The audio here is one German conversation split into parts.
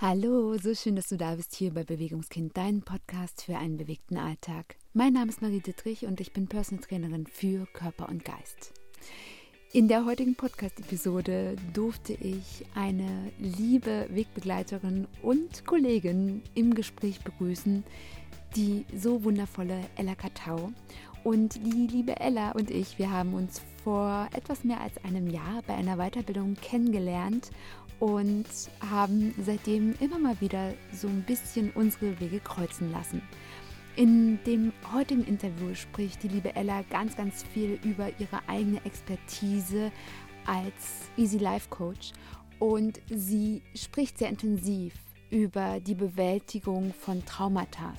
Hallo, so schön, dass du da bist hier bei Bewegungskind, dein Podcast für einen bewegten Alltag. Mein Name ist Marie Dittrich und ich bin Personal Trainerin für Körper und Geist. In der heutigen Podcast-Episode durfte ich eine liebe Wegbegleiterin und Kollegin im Gespräch begrüßen, die so wundervolle Ella Katau. Und die liebe Ella und ich, wir haben uns vor etwas mehr als einem Jahr bei einer Weiterbildung kennengelernt und haben seitdem immer mal wieder so ein bisschen unsere Wege kreuzen lassen. In dem heutigen Interview spricht die liebe Ella ganz, ganz viel über ihre eigene Expertise als Easy Life Coach und sie spricht sehr intensiv über die Bewältigung von Traumata.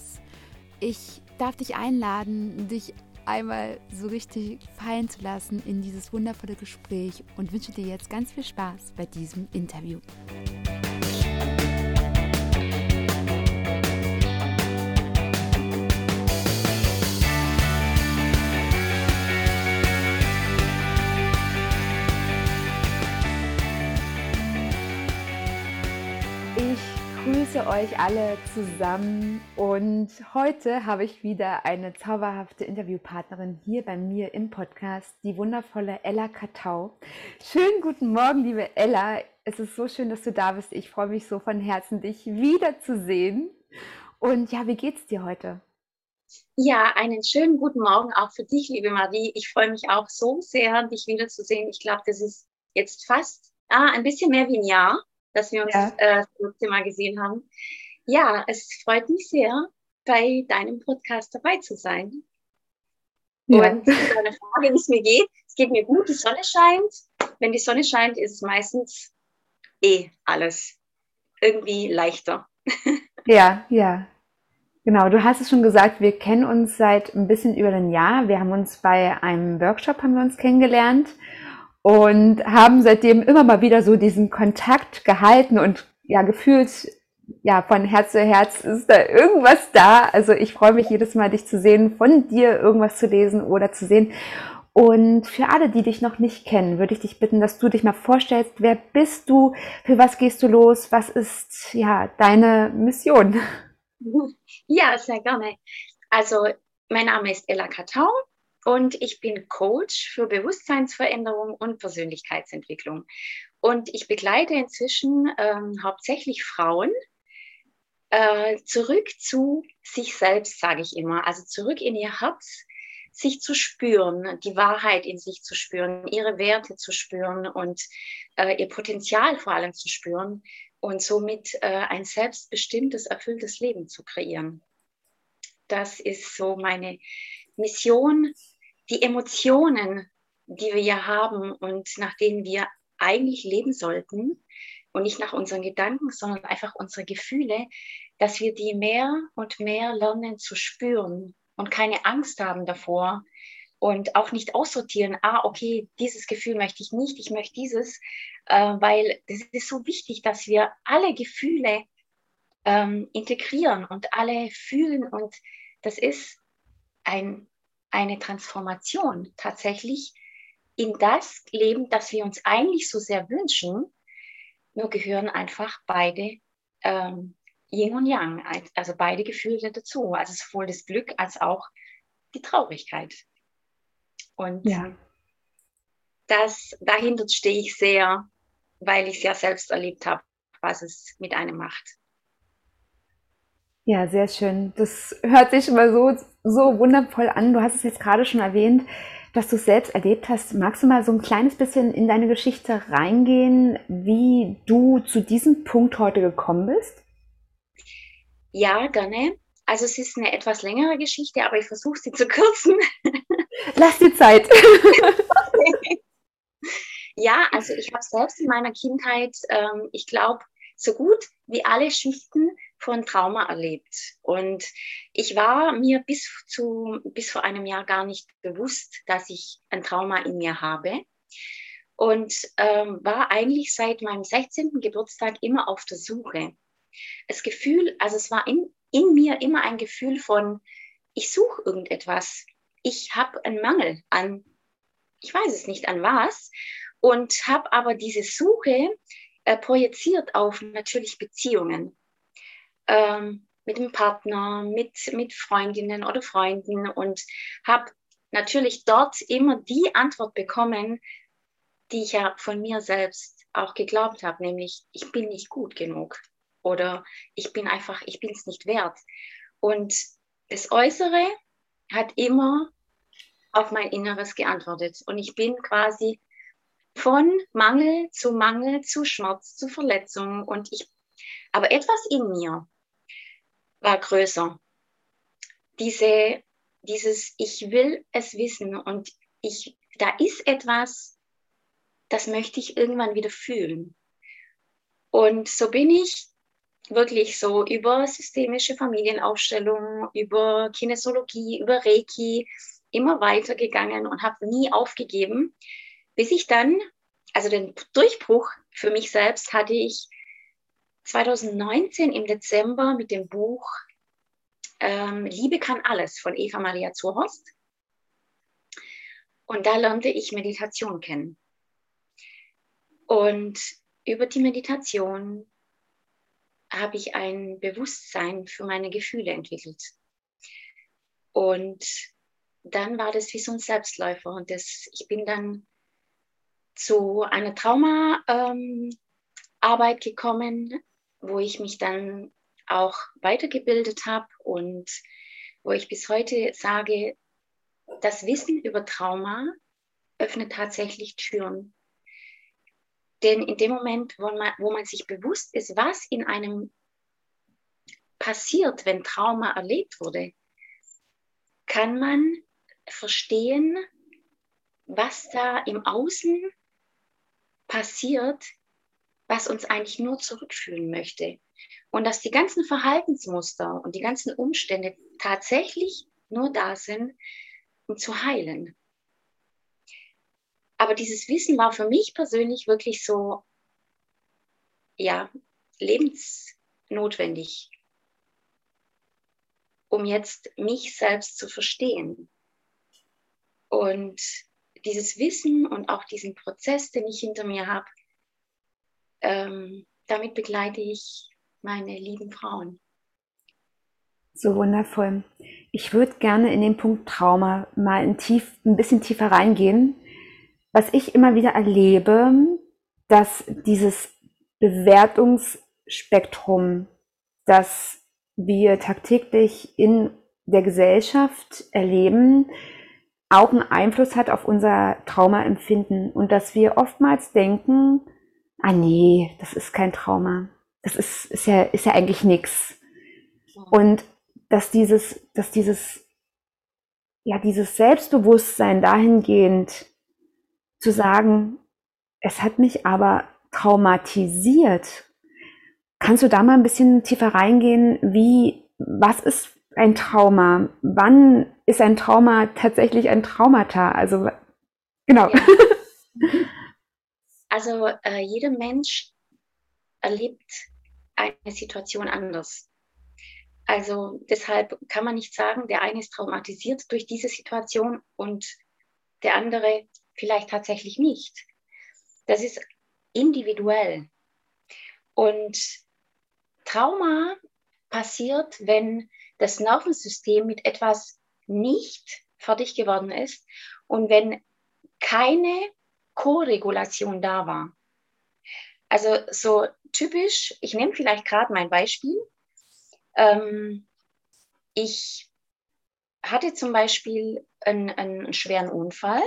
Ich darf dich einladen, dich einmal so richtig fallen zu lassen in dieses wundervolle Gespräch und wünsche dir jetzt ganz viel Spaß bei diesem Interview. Grüße euch alle zusammen und heute habe ich wieder eine zauberhafte Interviewpartnerin hier bei mir im Podcast, die wundervolle Ella Katau. Schönen guten Morgen, liebe Ella. Es ist so schön, dass du da bist. Ich freue mich so von Herzen, dich wiederzusehen. Und ja, wie geht's dir heute? Ja, einen schönen guten Morgen auch für dich, liebe Marie. Ich freue mich auch so sehr, dich wiederzusehen. Ich glaube, das ist jetzt fast ah, ein bisschen mehr wie ein Jahr dass wir uns ja. äh, das Thema gesehen haben. Ja, es freut mich sehr, bei deinem Podcast dabei zu sein. Ja. Und deine Frage, wie es mir geht, es geht mir gut, die Sonne scheint. Wenn die Sonne scheint, ist es meistens eh alles irgendwie leichter. Ja, ja. Genau, du hast es schon gesagt, wir kennen uns seit ein bisschen über ein Jahr. Wir haben uns bei einem Workshop haben wir uns kennengelernt und haben seitdem immer mal wieder so diesen Kontakt gehalten und ja, gefühlt, ja, von Herz zu Herz ist da irgendwas da. Also ich freue mich jedes Mal, dich zu sehen, von dir irgendwas zu lesen oder zu sehen. Und für alle, die dich noch nicht kennen, würde ich dich bitten, dass du dich mal vorstellst, wer bist du, für was gehst du los, was ist ja deine Mission? Ja, sehr gerne. Also mein Name ist Ella Katau und ich bin Coach für Bewusstseinsveränderung und Persönlichkeitsentwicklung. Und ich begleite inzwischen ähm, hauptsächlich Frauen äh, zurück zu sich selbst, sage ich immer, also zurück in ihr Herz, sich zu spüren, die Wahrheit in sich zu spüren, ihre Werte zu spüren und äh, ihr Potenzial vor allem zu spüren und somit äh, ein selbstbestimmtes, erfülltes Leben zu kreieren. Das ist so meine Mission, die Emotionen, die wir ja haben und nach denen wir eigentlich leben sollten und nicht nach unseren Gedanken, sondern einfach unsere Gefühle, dass wir die mehr und mehr lernen zu spüren und keine Angst haben davor und auch nicht aussortieren, ah, okay, dieses Gefühl möchte ich nicht, ich möchte dieses, äh, weil es ist so wichtig, dass wir alle Gefühle ähm, integrieren und alle fühlen und das ist ein eine Transformation tatsächlich in das Leben, das wir uns eigentlich so sehr wünschen. Nur gehören einfach beide ähm, Yin und Yang, also beide Gefühle dazu. Also sowohl das Glück als auch die Traurigkeit. Und ja. das, dahinter stehe ich sehr, weil ich es ja selbst erlebt habe, was es mit einem macht. Ja, sehr schön. Das hört sich immer so, so wundervoll an. Du hast es jetzt gerade schon erwähnt, dass du es selbst erlebt hast. Magst du mal so ein kleines bisschen in deine Geschichte reingehen, wie du zu diesem Punkt heute gekommen bist? Ja, gerne. Also es ist eine etwas längere Geschichte, aber ich versuche sie zu kürzen. Lass dir Zeit. ja, also ich habe selbst in meiner Kindheit, ähm, ich glaube, so gut wie alle Schichten von Trauma erlebt. Und ich war mir bis, zu, bis vor einem Jahr gar nicht bewusst, dass ich ein Trauma in mir habe. Und ähm, war eigentlich seit meinem 16. Geburtstag immer auf der Suche. Das Gefühl, also es war in, in mir immer ein Gefühl von, ich suche irgendetwas. Ich habe einen Mangel an, ich weiß es nicht an was, und habe aber diese Suche äh, projiziert auf natürlich Beziehungen ähm, mit dem Partner, mit, mit Freundinnen oder Freunden und habe natürlich dort immer die Antwort bekommen, die ich ja von mir selbst auch geglaubt habe, nämlich ich bin nicht gut genug oder ich bin einfach, ich bin es nicht wert. Und das Äußere hat immer auf mein Inneres geantwortet. Und ich bin quasi von Mangel zu Mangel zu Schmerz zu Verletzung. Und ich, aber etwas in mir war größer. Diese, dieses, ich will es wissen und ich, da ist etwas, das möchte ich irgendwann wieder fühlen. Und so bin ich wirklich so über systemische Familienaufstellung, über Kinesiologie, über Reiki immer weitergegangen und habe nie aufgegeben, bis ich dann, also den Durchbruch für mich selbst hatte ich 2019 im Dezember mit dem Buch ähm, Liebe kann alles von Eva Maria Zurhorst. Und da lernte ich Meditation kennen. Und über die Meditation habe ich ein Bewusstsein für meine Gefühle entwickelt. Und dann war das wie so ein Selbstläufer. Und das, ich bin dann zu einer Traumaarbeit ähm, gekommen, wo ich mich dann auch weitergebildet habe und wo ich bis heute sage, das Wissen über Trauma öffnet tatsächlich Türen. Denn in dem Moment, wo man, wo man sich bewusst ist, was in einem passiert, wenn Trauma erlebt wurde, kann man verstehen, was da im Außen passiert, was uns eigentlich nur zurückfühlen möchte. Und dass die ganzen Verhaltensmuster und die ganzen Umstände tatsächlich nur da sind, um zu heilen. Aber dieses Wissen war für mich persönlich wirklich so, ja, lebensnotwendig, um jetzt mich selbst zu verstehen. Und dieses Wissen und auch diesen Prozess, den ich hinter mir habe, ähm, damit begleite ich meine lieben Frauen. So wundervoll. Ich würde gerne in den Punkt Trauma mal ein, tief, ein bisschen tiefer reingehen. Was ich immer wieder erlebe, dass dieses Bewertungsspektrum, das wir tagtäglich in der Gesellschaft erleben, auch einen Einfluss hat auf unser Traumaempfinden und dass wir oftmals denken, ah nee, das ist kein Trauma. Das ist, ist ja, ist ja eigentlich nichts. Und dass dieses, dass dieses, ja, dieses Selbstbewusstsein dahingehend zu sagen, es hat mich aber traumatisiert. Kannst du da mal ein bisschen tiefer reingehen, wie, was ist ein Trauma? Wann ist ein Trauma tatsächlich ein Traumata? Also, genau. Ja. Also, äh, jeder Mensch erlebt eine Situation anders. Also deshalb kann man nicht sagen, der eine ist traumatisiert durch diese Situation und der andere vielleicht tatsächlich nicht. Das ist individuell. Und Trauma passiert, wenn das Nervensystem mit etwas nicht fertig geworden ist und wenn keine Koregulation da war. Also so typisch, ich nehme vielleicht gerade mein Beispiel. Ähm, ich hatte zum Beispiel einen, einen schweren Unfall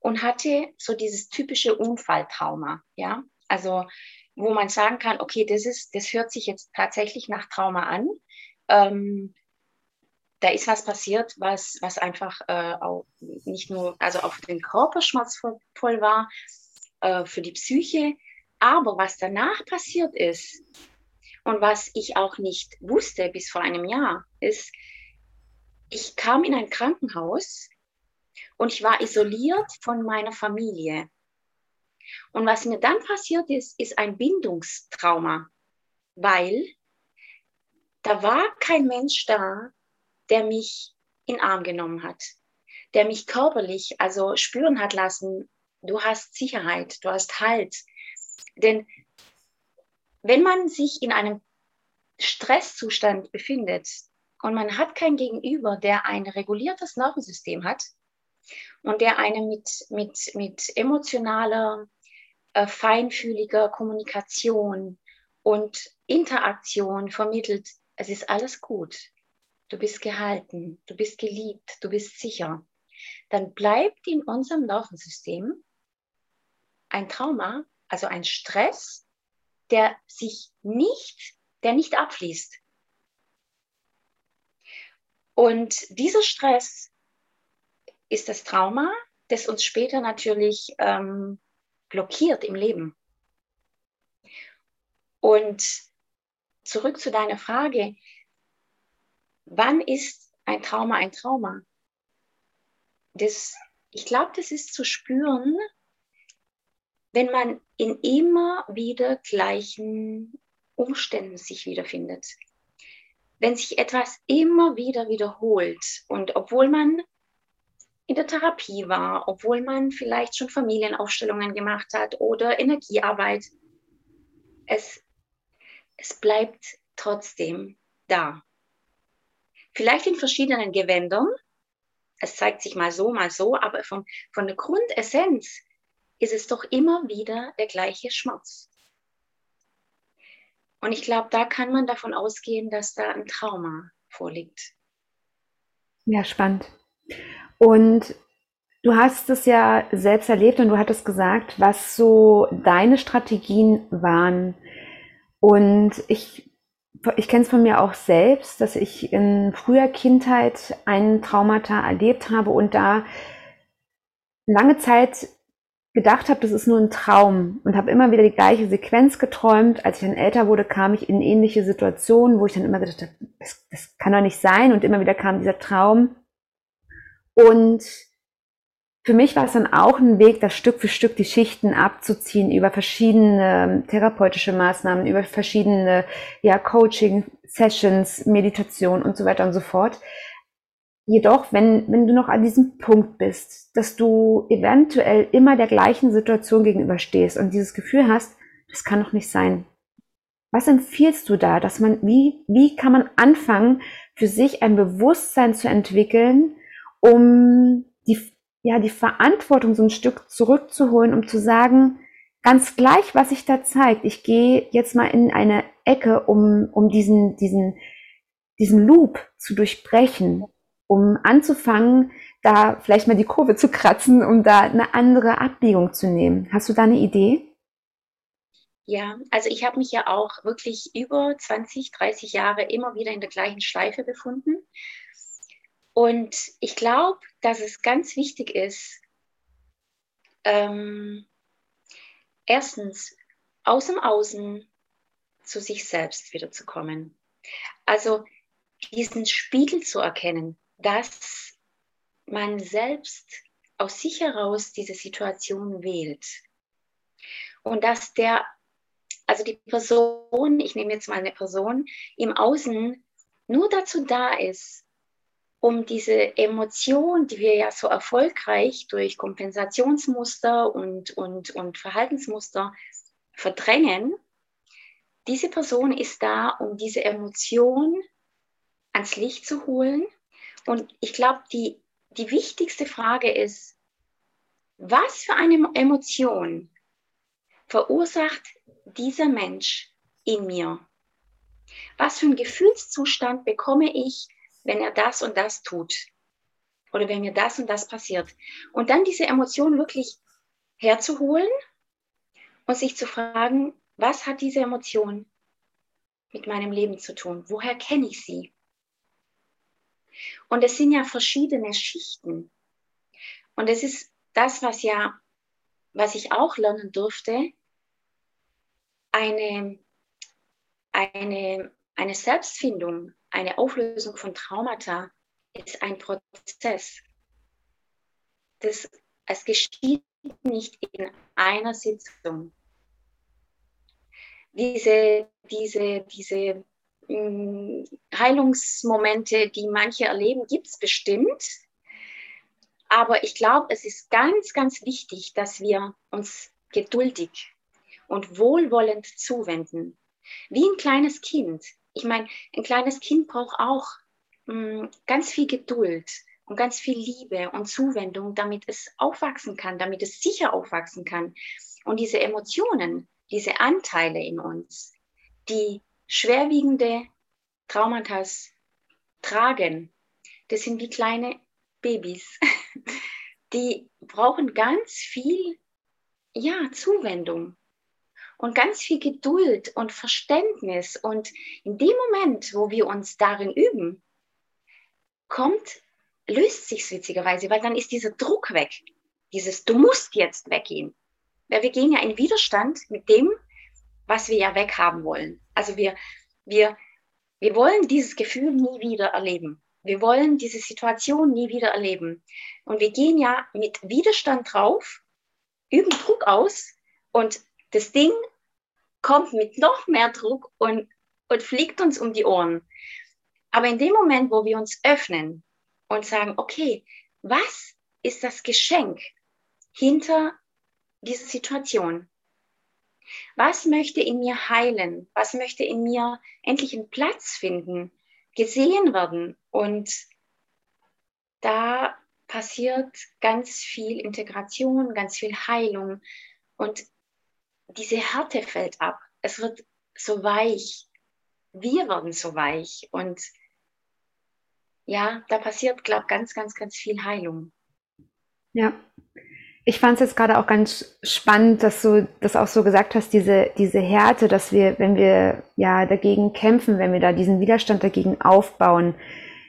und hatte so dieses typische Unfalltrauma, ja, also wo man sagen kann, okay, das ist, das hört sich jetzt tatsächlich nach Trauma an. Ähm, da ist was passiert, was, was einfach äh, auch nicht nur, also auf den Körper schmerzvoll war, äh, für die Psyche, aber was danach passiert ist und was ich auch nicht wusste bis vor einem Jahr, ist, ich kam in ein Krankenhaus und ich war isoliert von meiner Familie. Und was mir dann passiert ist, ist ein Bindungstrauma, weil da war kein Mensch da, der mich in Arm genommen hat, der mich körperlich also spüren hat lassen, du hast Sicherheit, du hast Halt. Denn wenn man sich in einem Stresszustand befindet und man hat kein Gegenüber, der ein reguliertes Nervensystem hat und der eine mit, mit, mit emotionaler, äh, feinfühliger Kommunikation und Interaktion vermittelt, es ist alles gut. Du bist gehalten, du bist geliebt, du bist sicher. Dann bleibt in unserem Nervensystem ein Trauma, also ein Stress, der sich nicht, der nicht abfließt. Und dieser Stress ist das Trauma, das uns später natürlich ähm, blockiert im Leben. Und zurück zu deiner Frage, wann ist ein Trauma ein Trauma? Das, ich glaube, das ist zu spüren, wenn man in immer wieder gleichen Umständen sich wiederfindet. Wenn sich etwas immer wieder wiederholt und obwohl man in der Therapie war, obwohl man vielleicht schon Familienaufstellungen gemacht hat oder Energiearbeit, es, es bleibt trotzdem da. Vielleicht in verschiedenen Gewändern. Es zeigt sich mal so, mal so, aber von, von der Grundessenz ist es doch immer wieder der gleiche Schmerz. Und ich glaube, da kann man davon ausgehen, dass da ein Trauma vorliegt. Ja, spannend. Und du hast es ja selbst erlebt und du hattest gesagt, was so deine Strategien waren. Und ich, ich kenne es von mir auch selbst, dass ich in früher Kindheit einen Traumata erlebt habe und da lange Zeit gedacht habe, das ist nur ein Traum und habe immer wieder die gleiche Sequenz geträumt. Als ich dann älter wurde, kam ich in ähnliche Situationen, wo ich dann immer gedacht habe, das, das kann doch nicht sein und immer wieder kam dieser Traum. Und für mich war es dann auch ein Weg, das Stück für Stück die Schichten abzuziehen über verschiedene therapeutische Maßnahmen, über verschiedene ja, Coaching-Sessions, Meditation und so weiter und so fort. Jedoch, wenn, wenn du noch an diesem Punkt bist, dass du eventuell immer der gleichen Situation gegenüberstehst und dieses Gefühl hast, das kann doch nicht sein. Was empfiehlst du da, dass man, wie, wie kann man anfangen, für sich ein Bewusstsein zu entwickeln, um die, ja, die Verantwortung so ein Stück zurückzuholen, um zu sagen, ganz gleich, was sich da zeigt, ich gehe jetzt mal in eine Ecke, um, um diesen, diesen, diesen Loop zu durchbrechen, um anzufangen, da vielleicht mal die Kurve zu kratzen, um da eine andere Abbiegung zu nehmen. Hast du da eine Idee? Ja, also ich habe mich ja auch wirklich über 20, 30 Jahre immer wieder in der gleichen Schleife befunden. Und ich glaube, dass es ganz wichtig ist, ähm, erstens aus dem Außen zu sich selbst wiederzukommen. Also diesen Spiegel zu erkennen, dass man selbst aus sich heraus diese Situation wählt. Und dass der, also die Person, ich nehme jetzt mal eine Person, im Außen nur dazu da ist, um diese Emotion, die wir ja so erfolgreich durch Kompensationsmuster und, und, und Verhaltensmuster verdrängen, diese Person ist da, um diese Emotion ans Licht zu holen und ich glaube, die, die wichtigste Frage ist, was für eine Emotion verursacht dieser Mensch in mir? Was für einen Gefühlszustand bekomme ich, wenn er das und das tut? Oder wenn mir das und das passiert? Und dann diese Emotion wirklich herzuholen und sich zu fragen, was hat diese Emotion mit meinem Leben zu tun? Woher kenne ich sie? Und es sind ja verschiedene Schichten. Und es ist das, was ja, was ich auch lernen durfte, eine, eine, eine Selbstfindung, eine Auflösung von Traumata ist ein Prozess. Das, es geschieht nicht in einer Sitzung. Diese, diese, diese Heilungsmomente, die manche erleben, gibt es bestimmt. Aber ich glaube, es ist ganz, ganz wichtig, dass wir uns geduldig und wohlwollend zuwenden. Wie ein kleines Kind. Ich meine, ein kleines Kind braucht auch mh, mm, ganz viel Geduld und ganz viel Liebe und Zuwendung, damit es aufwachsen kann, damit es sicher aufwachsen kann. Und diese Emotionen, diese Anteile in uns, die schwerwiegende Traumata tragen, das sind wie kleine Babys. Die brauchen ganz viel ja, Zuwendung und ganz viel Geduld und Verständnis. Und in dem Moment, wo wir uns darin üben, kommt, löst sich witzigerweise, weil dann ist dieser Druck weg. Dieses, du musst jetzt weggehen. Weil wir gehen ja in Widerstand mit dem, was wir ja weghaben wollen. Also wir, wir, wir wollen dieses Gefühl nie wieder erleben. Wir wollen diese Situation nie wieder erleben. Und wir gehen ja mit Widerstand drauf, üben Druck aus und das Ding kommt mit noch mehr Druck und, und fliegt uns um die Ohren. Aber in dem Moment, wo wir uns öffnen und sagen, okay, was ist das Geschenk hinter dieser Situation? Was möchte in mir heilen? Was möchte in mir endlich einen Platz finden, gesehen werden? Und da passiert ganz viel Integration, ganz viel Heilung und diese Härte fällt ab. Es wird so weich. Wir werden so weich und ja, da passiert, glaube ich, ganz, ganz, ganz viel Heilung. Ja, ich fand es jetzt gerade auch ganz spannend, dass du das auch so gesagt hast, diese, diese Härte, dass wir, wenn wir ja dagegen kämpfen, wenn wir da diesen Widerstand dagegen aufbauen,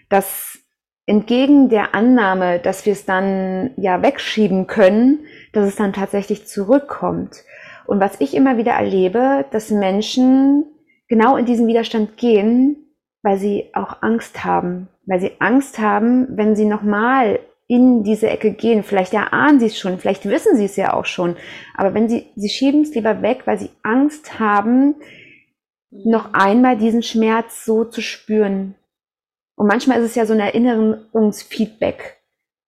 dass entgegen der Annahme, dass wir es dann ja wegschieben können, dass es dann tatsächlich zurückkommt. Und was ich immer wieder erlebe, dass Menschen genau in diesen Widerstand gehen, weil sie auch Angst haben, weil sie Angst haben, wenn sie nochmal in diese Ecke gehen. Vielleicht erahnen sie es schon, vielleicht wissen sie es ja auch schon. Aber wenn sie, sie schieben es lieber weg, weil sie Angst haben, noch einmal diesen Schmerz so zu spüren. Und manchmal ist es ja so ein Erinnerungsfeedback.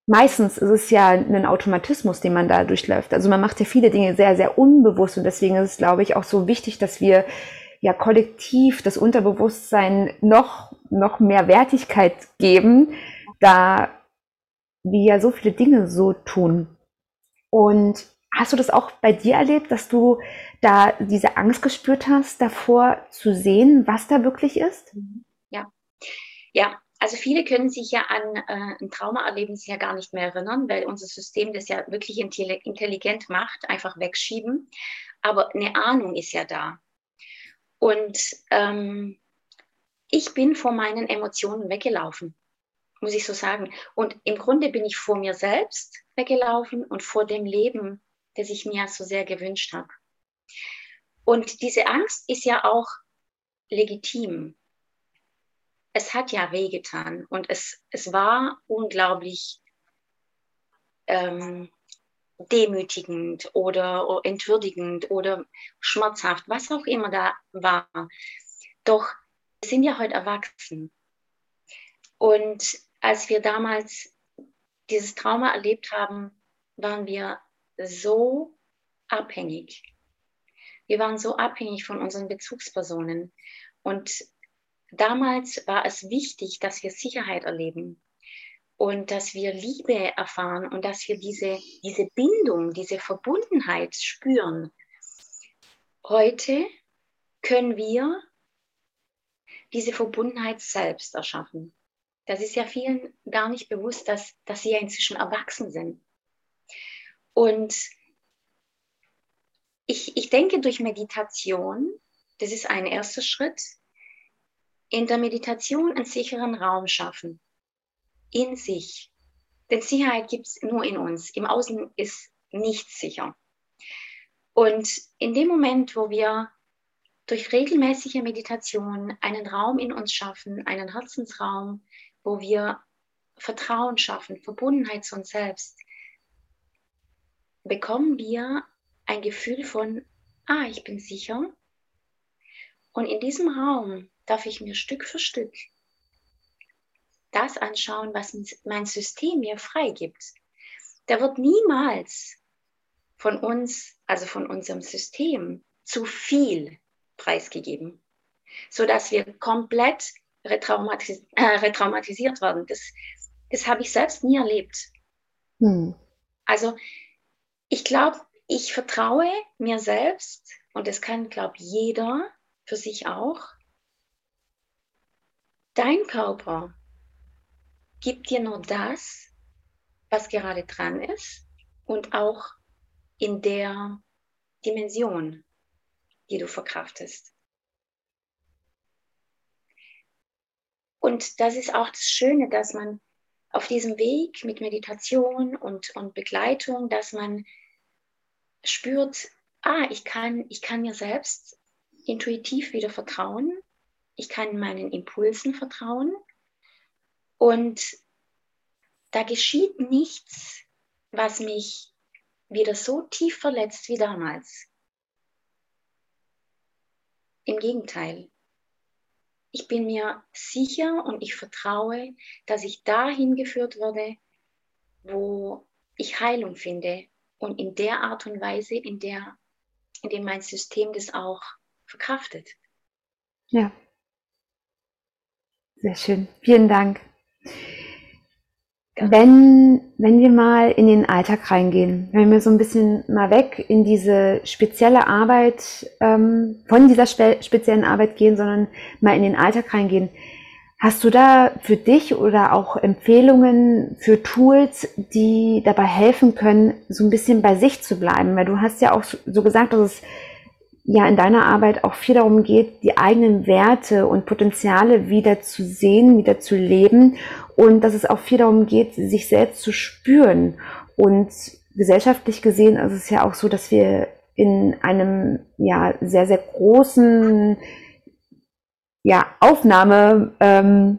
Meistens ist es ja ein Automatismus, den man da durchläuft. Also man macht ja viele Dinge sehr, sehr unbewusst und deswegen ist es, glaube ich, auch so wichtig, dass wir ja kollektiv das Unterbewusstsein noch, noch mehr Wertigkeit geben, da wir ja so viele Dinge so tun. Und hast du das auch bei dir erlebt, dass du da diese Angst gespürt hast, davor zu sehen, was da wirklich ist? Ja, ja. Also viele können sich ja an äh, ein Traumaerlebnis ja gar nicht mehr erinnern, weil unser System das ja wirklich intelligent macht, einfach wegschieben. Aber eine Ahnung ist ja da. Und ähm, ich bin vor meinen Emotionen weggelaufen muss ich so sagen. Und im Grunde bin ich vor mir selbst weggelaufen und vor dem Leben, das ich mir so sehr gewünscht habe. Und diese Angst ist ja auch legitim. Es hat ja wehgetan und es, es war unglaublich ähm, demütigend oder entwürdigend oder schmerzhaft, was auch immer da war. Doch wir sind ja heute erwachsen. Und als wir damals dieses Trauma erlebt haben, waren wir so abhängig. Wir waren so abhängig von unseren Bezugspersonen. Und damals war es wichtig, dass wir Sicherheit erleben und dass wir Liebe erfahren und dass wir diese, diese Bindung, diese Verbundenheit spüren. Heute können wir diese Verbundenheit selbst erschaffen. Das ist ja vielen gar nicht bewusst, dass, dass sie ja inzwischen erwachsen sind. Und ich, ich denke, durch Meditation, das ist ein erster Schritt, in der Meditation einen sicheren Raum schaffen. In sich. Denn Sicherheit gibt es nur in uns. Im Außen ist nichts sicher. Und in dem Moment, wo wir durch regelmäßige Meditation einen Raum in uns schaffen, einen Herzensraum, wo wir Vertrauen schaffen, Verbundenheit zu uns selbst, bekommen wir ein Gefühl von, ah, ich bin sicher. Und in diesem Raum darf ich mir Stück für Stück das anschauen, was mein System mir freigibt. Da wird niemals von uns, also von unserem System, zu viel preisgegeben, sodass wir komplett retraumatis äh, retraumatisiert werden. Das, das habe ich selbst nie erlebt. Hm. Also ich glaube, ich vertraue mir selbst und das kann, glaube ich, jeder für sich auch. Dein Körper gibt dir nur das, was gerade dran ist und auch in der Dimension, die du verkraftest. Und das ist auch das Schöne, dass man auf diesem Weg mit Meditation und, und Begleitung, dass man spürt, ah, ich kann, ich kann mir selbst intuitiv wieder vertrauen, ich kann meinen Impulsen vertrauen und da geschieht nichts, was mich wieder so tief verletzt wie damals. Im Gegenteil, ich bin mir sicher und ich vertraue, dass ich dahin geführt werde, wo ich Heilung finde und in der Art und Weise, in der, in dem mein System das auch verkraftet. Ja. Sehr schön. Vielen Dank. Wenn, wenn wir mal in den Alltag reingehen, wenn wir so ein bisschen mal weg in diese spezielle Arbeit, ähm, von dieser spe speziellen Arbeit gehen, sondern mal in den Alltag reingehen, hast du da für dich oder auch Empfehlungen für Tools, die dabei helfen können, so ein bisschen bei sich zu bleiben? Weil du hast ja auch so gesagt, dass es ja in deiner Arbeit auch viel darum geht, die eigenen Werte und Potenziale wieder zu sehen, wieder zu leben und dass es auch viel darum geht, sich selbst zu spüren. Und gesellschaftlich gesehen ist es ja auch so, dass wir in einem ja sehr, sehr großen ja, Aufnahmepunkt ähm,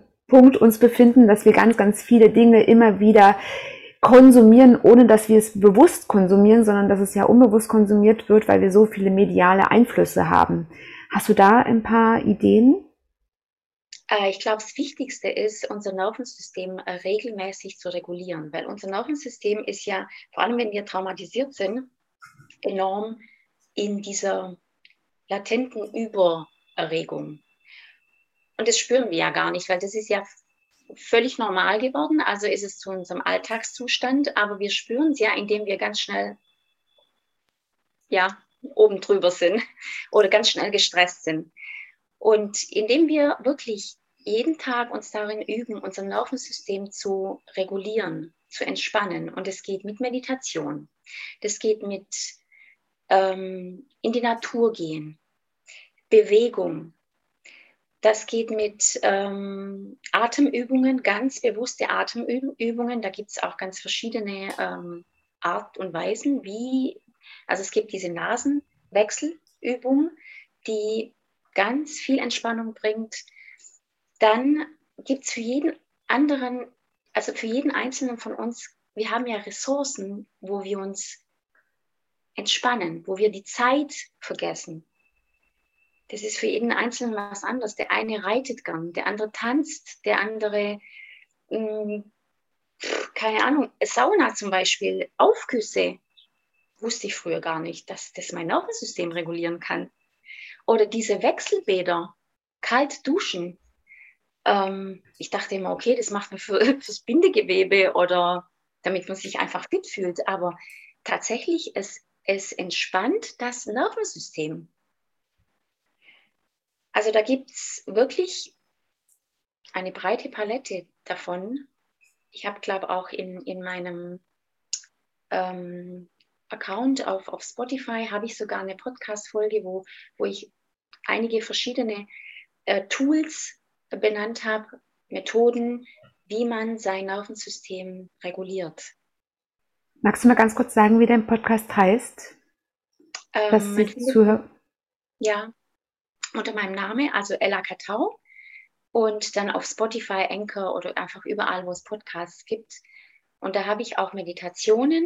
uns befinden, dass wir ganz, ganz viele Dinge immer wieder konsumieren, ohne dass wir es bewusst konsumieren, sondern dass es ja unbewusst konsumiert wird, weil wir so viele mediale Einflüsse haben. Hast du da ein paar Ideen? Äh, ich glaube, das Wichtigste ist, unser Nervensystem äh, regelmäßig zu regulieren, weil unser Nervensystem ist ja, vor allem wenn wir traumatisiert sind, enorm in dieser latenten Übererregung. Und das spüren wir ja gar nicht, weil das ist ja völlig normal geworden. Also ist es zu unserem Alltagszustand, aber wir spüren es ja, indem wir ganz schnell ja, oben drüber sind oder ganz schnell gestresst sind. Und indem wir wirklich jeden Tag uns darin üben, unser Nervensystem zu regulieren, zu entspannen, und es geht mit Meditation, das geht mit ähm, in die Natur gehen, Bewegung, das geht mit ähm, Atemübungen, ganz bewusste Atemübungen. Da gibt es auch ganz verschiedene ähm, Art und Weisen, wie, also es gibt diese Nasenwechselübung, die ganz viel Entspannung bringt. Dann gibt es für jeden anderen, also für jeden Einzelnen von uns, wir haben ja Ressourcen, wo wir uns entspannen, wo wir die Zeit vergessen, das ist für jeden Einzelnen was anderes. Der eine reitet gern, der andere tanzt, der andere, mh, hm, keine Ahnung, Sauna zum Beispiel, Aufgüsse. Wusste ich früher gar nicht, dass das mein Nervensystem regulieren kann. Oder diese Wechselbäder, kalt duschen. Ähm, ich dachte immer, okay, das macht man für, fürs Bindegewebe oder damit man sich einfach fit fühlt. Aber tatsächlich, es, es entspannt das Nervensystem. Also da gibt es wirklich eine breite Palette davon. Ich habe, glaube auch in, in meinem ähm, Account auf, auf Spotify habe ich sogar eine Podcast-Folge, wo, wo ich einige verschiedene äh, Tools benannt habe, Methoden, wie man sein Nervensystem reguliert. Magst du mal ganz kurz sagen, wie dein Podcast heißt? Ähm, Ja, unter meinem Namen, also Ella Katau. Und dann auf Spotify, Anchor oder einfach überall, wo es Podcasts gibt. Und da habe ich auch Meditationen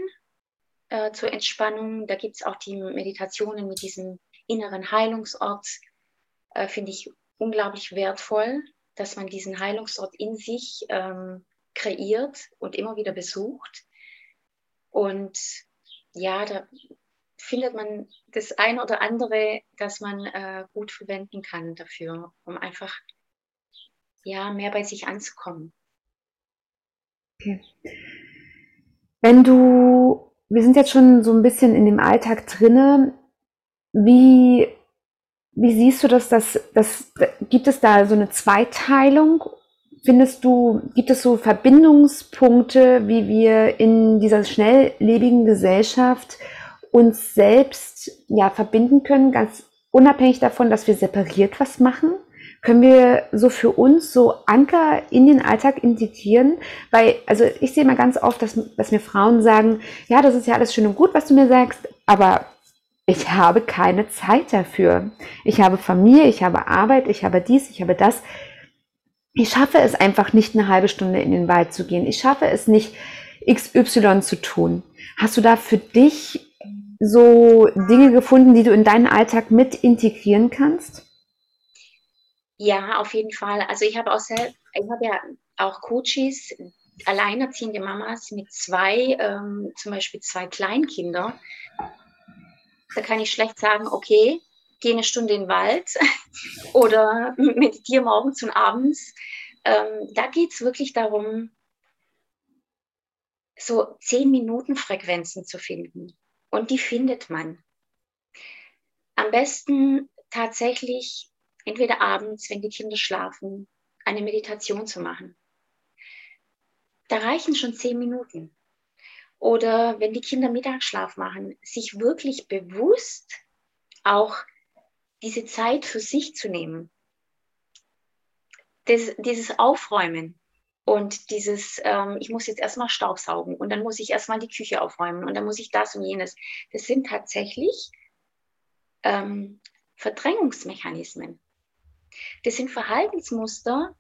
äh, zur Entspannung. Da gibt es auch die Meditationen mit diesem inneren Heilungsort. Äh, Finde ich unglaublich wertvoll, dass man diesen Heilungsort in sich ähm, kreiert und immer wieder besucht. Und ja, da, findet man das ein oder andere, das man äh, gut verwenden kann dafür, um einfach ja, mehr bei sich anzukommen. Okay. Wenn du, wir sind jetzt schon so ein bisschen in dem Alltag drinne, wie, wie siehst du das, dass, dass, gibt es da so eine Zweiteilung? Findest du, gibt es so Verbindungspunkte, wie wir in dieser schnelllebigen Gesellschaft uns selbst ja verbinden können, ganz unabhängig davon, dass wir separiert was machen? können wir so für uns so Anker in den Alltag integrieren? Weil, also ich sehe mal ganz oft, dass, dass mir Frauen sagen, ja, das ist ja alles schön und gut, was du mir sagst, aber ich habe keine Zeit dafür. Ich habe Familie, ich habe Arbeit, ich habe dies, ich habe das. Ich schaffe es einfach nicht, eine halbe Stunde in den Wald zu gehen. Ich schaffe es nicht, XY zu tun. Hast du da für dich so Dinge gefunden, die du in deinen Alltag mit integrieren kannst? Ja, auf jeden Fall. Also ich habe auch selbst, ich habe ja auch Coaches, alleinerziehende Mamas mit zwei, ähm, zum Beispiel zwei Kleinkinder. Da kann ich schlecht sagen, okay, geh eine Stunde in den Wald oder mit dir morgens und abends. Ähm, da geht es wirklich darum, so zehn Minuten Frequenzen zu finden. Und die findet man. Am besten tatsächlich entweder abends, wenn die Kinder schlafen, eine Meditation zu machen. Da reichen schon zehn Minuten. Oder wenn die Kinder Mittagsschlaf machen, sich wirklich bewusst auch diese Zeit für sich zu nehmen. Das, dieses Aufräumen und dieses, ähm, ich muss jetzt erstmal Staubsaugen und dann muss ich erstmal die Küche aufräumen und dann muss ich das und jenes. Das sind tatsächlich ähm, Verdrängungsmechanismen. Das sind Verhaltensmuster,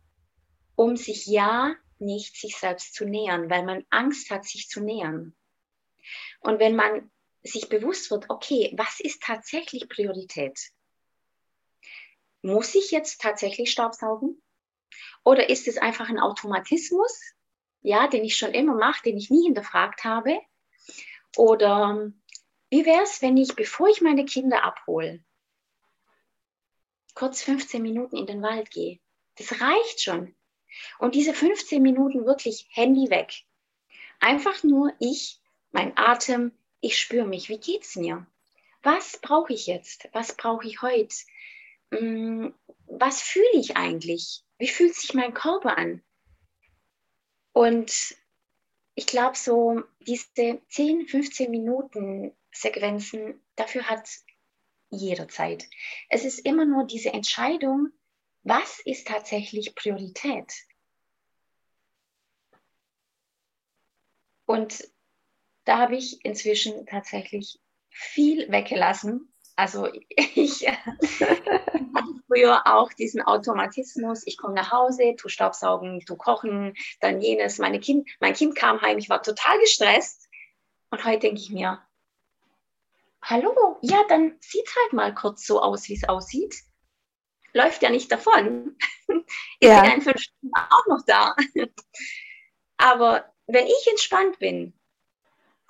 um sich ja nicht sich selbst zu nähern, weil man Angst hat, sich zu nähern. Und wenn man sich bewusst wird, okay, was ist tatsächlich Priorität? Muss ich jetzt tatsächlich Staubsaugen? Oder ist es einfach ein Automatismus, ja, den ich schon immer mache, den ich nie hinterfragt habe? Oder wie wäre es, wenn ich, bevor ich meine Kinder abhole, kurz 15 Minuten in den Wald gehe. Das reicht schon. Und diese 15 Minuten wirklich Handy weg. Einfach nur ich, mein Atem, ich spüre mich. Wie geht's mir? Was brauche ich jetzt? Was brauche ich heute? Hm, was fühle ich eigentlich? Wie fühlt sich mein Körper an? Und ich glaube, so diese 10, 15 Minuten Sequenzen, dafür hat jederzeit. Es ist immer nur diese Entscheidung, was ist tatsächlich Priorität? Und da habe ich inzwischen tatsächlich viel weggelassen. Also ich hatte früher auch diesen Automatismus, ich komme nach Hause, tu Staubsaugen, tu kochen, dann jenes. Meine kind, mein Kind kam heim, ich war total gestresst. Und heute denke ich mir, hallo, ja, dann sieht es halt mal kurz so aus, wie es aussieht. Läuft ja nicht davon. Ist ja. in fünf Stunden auch noch da. Aber wenn ich entspannt bin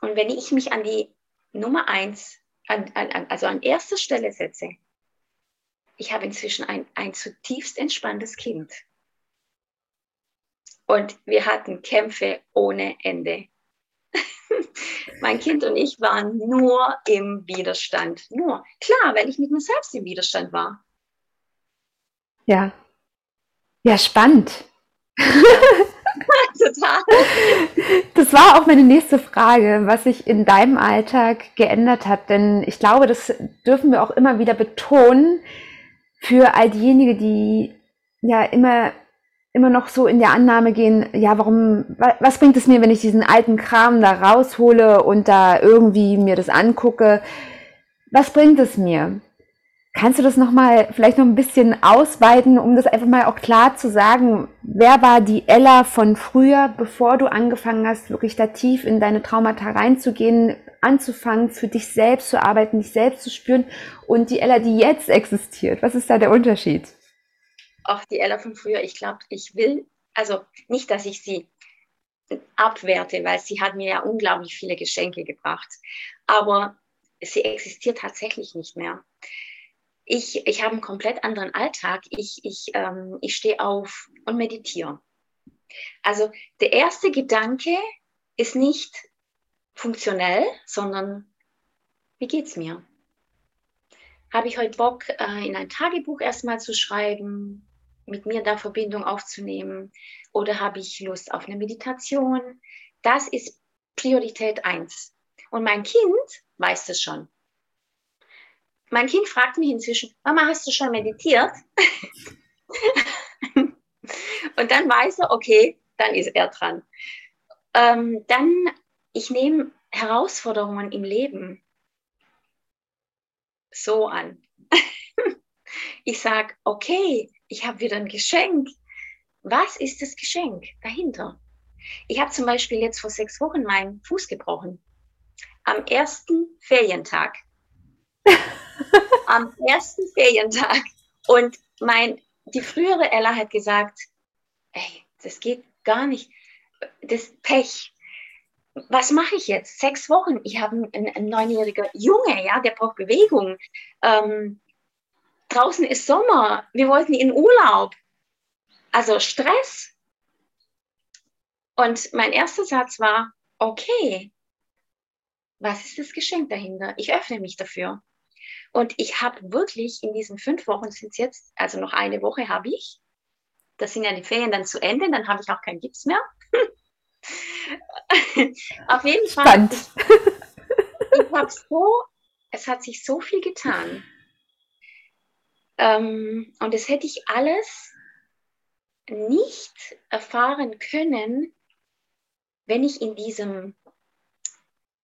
und wenn ich mich an die Nummer eins, an, an, also an erster Stelle setze, ich habe inzwischen ein, ein zutiefst entspanntes Kind. Und wir hatten Kämpfe ohne Ende. mein Kind und ich waren nur im Widerstand. Nur. Klar, weil ich mit mir selbst im Widerstand war. Ja. Ja, spannend. Total. Das war auch meine nächste Frage, was sich in deinem Alltag geändert hat. Denn ich glaube, das dürfen wir auch immer wieder betonen für all diejenigen, die ja immer immer noch so in der Annahme gehen, ja, warum, was bringt es mir, wenn ich diesen alten Kram da raushole und da irgendwie mir das angucke? Was bringt es mir? Kannst du das nochmal vielleicht noch ein bisschen ausweiten, um das einfach mal auch klar zu sagen? Wer war die Ella von früher, bevor du angefangen hast, wirklich da tief in deine Traumata reinzugehen, anzufangen, für dich selbst zu arbeiten, dich selbst zu spüren und die Ella, die jetzt existiert? Was ist da der Unterschied? auch die Ella von früher, ich glaube, ich will, also nicht, dass ich sie abwerte, weil sie hat mir ja unglaublich viele Geschenke gebracht. Aber sie existiert tatsächlich nicht mehr. Ich, ich habe einen komplett anderen Alltag. Ich, ich, ähm, ich stehe auf und meditiere. Also der erste Gedanke ist nicht funktionell, sondern wie geht's mir? Habe ich heute Bock, äh, in ein Tagebuch erstmal zu schreiben, mit mir da Verbindung aufzunehmen? Oder habe ich Lust auf eine Meditation? Das ist Priorität eins. Und mein Kind weiß das schon. Mein Kind fragt mich inzwischen, Mama, hast du schon meditiert? Und dann weiß er, okay, dann ist er dran. Ähm, dann, ich nehme Herausforderungen im Leben so an. ich sage, okay, ich habe wieder ein Geschenk. Was ist das Geschenk dahinter? Ich habe zum Beispiel jetzt vor sechs Wochen meinen Fuß gebrochen. Am ersten Ferientag. Am ersten Ferientag. Und mein, die frühere Ella hat gesagt, ey, das geht gar nicht. Das Pech. Was mache ich jetzt? Sechs Wochen. Ich habe einen, einen neunjähriger Junge, ja, der braucht Bewegung. Ähm, draußen ist Sommer. Wir wollten in Urlaub. Also Stress. Und mein erster Satz war, okay, was ist das Geschenk dahinter? Ich öffne mich dafür. Und ich habe wirklich in diesen fünf Wochen sind es jetzt, also noch eine Woche habe ich, das sind ja die Ferien dann zu Ende, dann habe ich auch keinen Gips mehr. Auf jeden Fall. Spannend. Ich, ich habe so, es hat sich so viel getan. Ähm, und das hätte ich alles nicht erfahren können, wenn ich in diesem,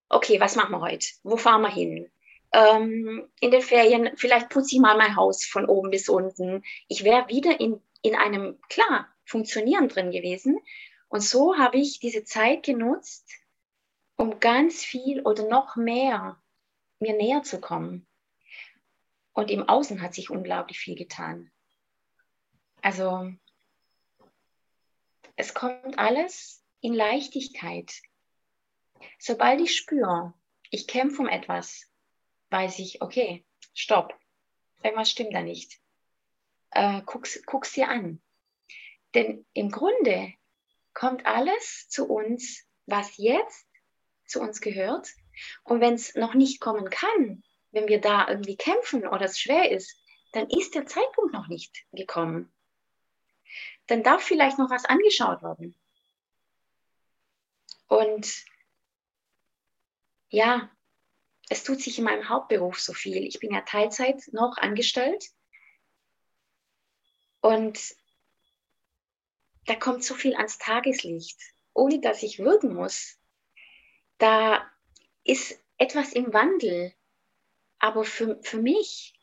okay, was machen wir heute? Wo fahren wir hin? Ähm, in den Ferien, vielleicht putze ich mal mein Haus von oben bis unten. Ich wäre wieder in in einem, klar, Funktionieren drin gewesen. Und so habe ich diese Zeit genutzt, um ganz viel oder noch mehr mir näher zu kommen. Und im Außen hat sich unglaublich viel getan. Also es kommt alles in Leichtigkeit. Sobald ich spüre, ich kämpfe um etwas, weiß ich, okay, stopp, irgendwas stimmt da nicht äh, guck's, guck's dir an. Denn im Grunde kommt alles zu uns, was jetzt zu uns gehört. Und wenn es noch nicht kommen kann, wenn wir da irgendwie kämpfen oder es schwer ist, dann ist der Zeitpunkt noch nicht gekommen. Dann darf vielleicht noch was angeschaut werden. Und ja, es tut sich in meinem Hauptberuf so viel. Ich bin ja Teilzeit noch angestellt und da kommt so viel ans Tageslicht, ohne dass ich wirken muss. Da ist etwas im Wandel. Aber für, für mich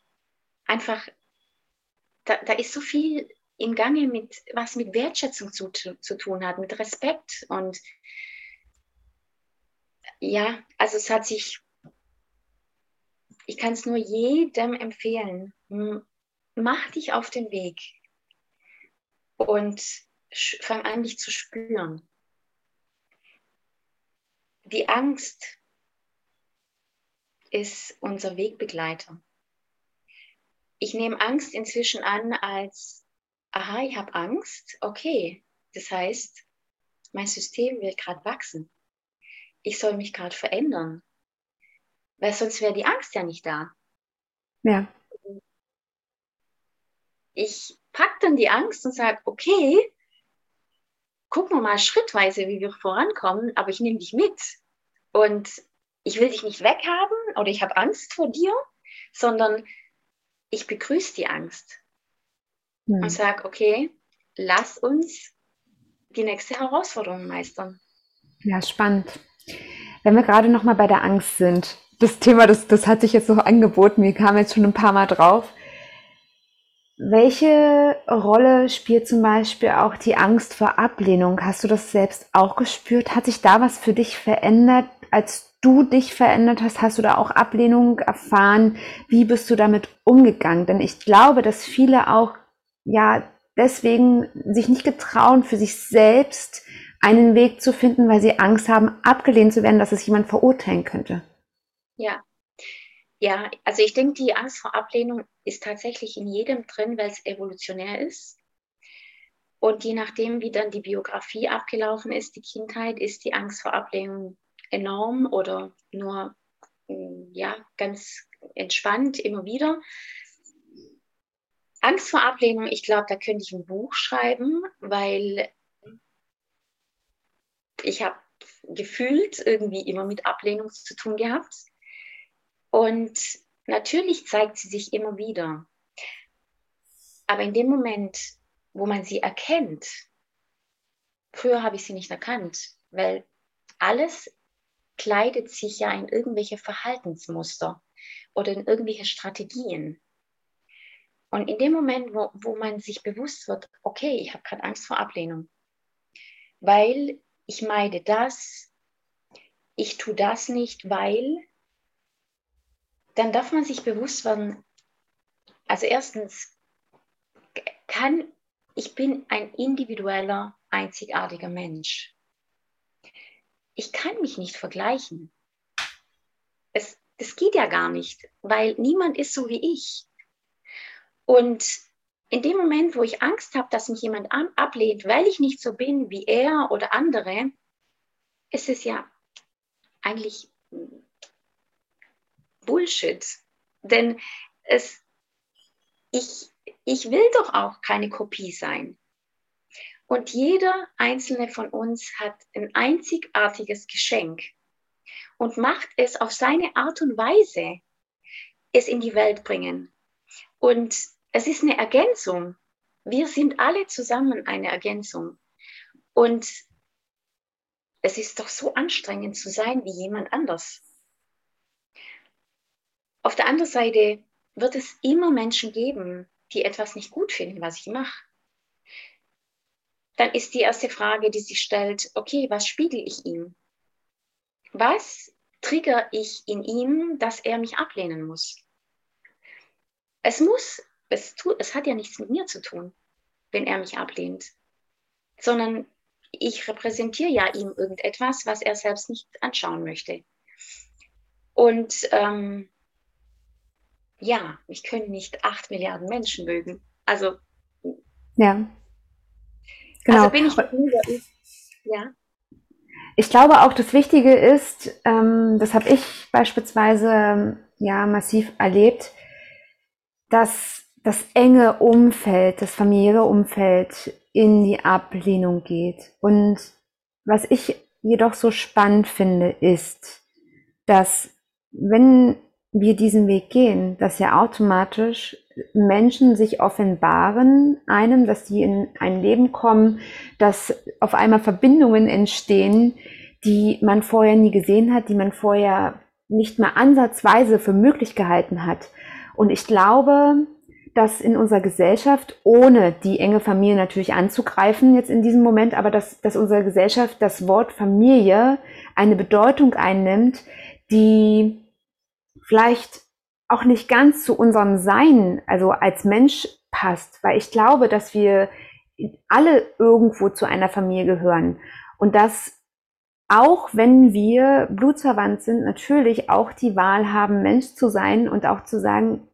einfach, da, da ist so viel im Gange, mit, was mit Wertschätzung zu, zu tun hat, mit Respekt. Und ja, also es hat sich, ich kann es nur jedem empfehlen, mach dich auf den Weg und fang an, dich zu spüren. Die Angst ist unser Wegbegleiter. Ich nehme Angst inzwischen an als, aha, ich habe Angst, okay. Das heißt, mein System will gerade wachsen. Ich soll mich gerade verändern. Weil sonst wäre die Angst ja nicht da. Ja. Ich packe dann die Angst und sage, okay, gucken wir mal schrittweise, wie wir vorankommen, aber ich nehme dich mit. Und ich will dich nicht weghaben oder ich habe Angst vor dir, sondern ich begrüße die Angst hm. und sage, okay, lass uns die nächste Herausforderung meistern. Ja, spannend. Wenn wir gerade noch mal bei der Angst sind, das Thema, das, das hat sich jetzt noch angeboten, mir kam jetzt schon ein paar Mal drauf. Welche Rolle spielt zum Beispiel auch die Angst vor Ablehnung? Hast du das selbst auch gespürt? Hat sich da was für dich verändert, als du dich verändert hast? Hast du da auch Ablehnung erfahren? Wie bist du damit umgegangen? Denn ich glaube, dass viele auch ja deswegen sich nicht getrauen, für sich selbst einen Weg zu finden, weil sie Angst haben, abgelehnt zu werden, dass es jemand verurteilen könnte. Ja, Ja, also ich denke, die Angst vor Ablehnung ist tatsächlich in jedem drin, weil es evolutionär ist. Und je nachdem, wie dann die Biografie abgelaufen ist, die Kindheit, ist die Angst vor Ablehnung enorm oder nur mm, ja, ganz entspannt immer wieder. Angst vor Ablehnung, ich glaube, da könnte ich ein Buch schreiben, weil ich habe gefühlt irgendwie immer mit Ablehnung zu tun gehabt. Und natürlich zeigt sie sich immer wieder. Aber in dem Moment, wo man sie erkennt, früher habe ich sie nicht erkannt, weil alles kleidet sich ja in irgendwelche Verhaltensmuster oder in irgendwelche Strategien. Und in dem Moment, wo, wo man sich bewusst wird, okay, ich habe gerade Angst vor Ablehnung, weil ich meide das, ich tue das nicht, weil, dann darf man sich bewusst werden, also erstens, kann, ich bin ein individueller, einzigartiger Mensch. Ich kann mich nicht vergleichen. Es, das geht ja gar nicht, weil niemand ist so wie ich. Und in dem Moment, wo ich Angst habe, dass mich jemand ablehnt, weil ich nicht so bin wie er oder andere, ist es ja eigentlich Bullshit. Denn es, ich, ich will doch auch keine Kopie sein. Und jeder einzelne von uns hat ein einzigartiges Geschenk und macht es auf seine Art und Weise, es in die Welt bringen. Und es ist eine Ergänzung. Wir sind alle zusammen eine Ergänzung. Und es ist doch so anstrengend zu sein wie jemand anders. Auf der anderen Seite wird es immer Menschen geben, die etwas nicht gut finden, was ich mache. Dann ist die erste Frage, die sich stellt, okay, was spiegel ich ihm? Was trigger ich in ihm, dass er mich ablehnen muss? Es muss es, tut, es hat ja nichts mit mir zu tun, wenn er mich ablehnt, sondern ich repräsentiere ja ihm irgendetwas, was er selbst nicht anschauen möchte. Und ähm, ja, ich könnte nicht acht Milliarden Menschen mögen. Also ja, genau. Also bin ich ja. Ich glaube auch, das Wichtige ist, ähm, das habe ich beispielsweise ja massiv erlebt, dass das enge Umfeld, das familiäre Umfeld in die Ablehnung geht. Und was ich jedoch so spannend finde, ist, dass wenn wir diesen Weg gehen, dass ja automatisch Menschen sich offenbaren einem, dass sie in ein Leben kommen, dass auf einmal Verbindungen entstehen, die man vorher nie gesehen hat, die man vorher nicht mal ansatzweise für möglich gehalten hat. Und ich glaube, dass in unserer Gesellschaft, ohne die enge Familie natürlich anzugreifen jetzt in diesem Moment, aber dass, dass unsere Gesellschaft das Wort Familie eine Bedeutung einnimmt, die vielleicht auch nicht ganz zu unserem Sein, also als Mensch passt, weil ich glaube, dass wir alle irgendwo zu einer Familie gehören und dass auch wenn wir blutsverwandt sind, natürlich auch die Wahl haben, Mensch zu sein und auch zu sagen,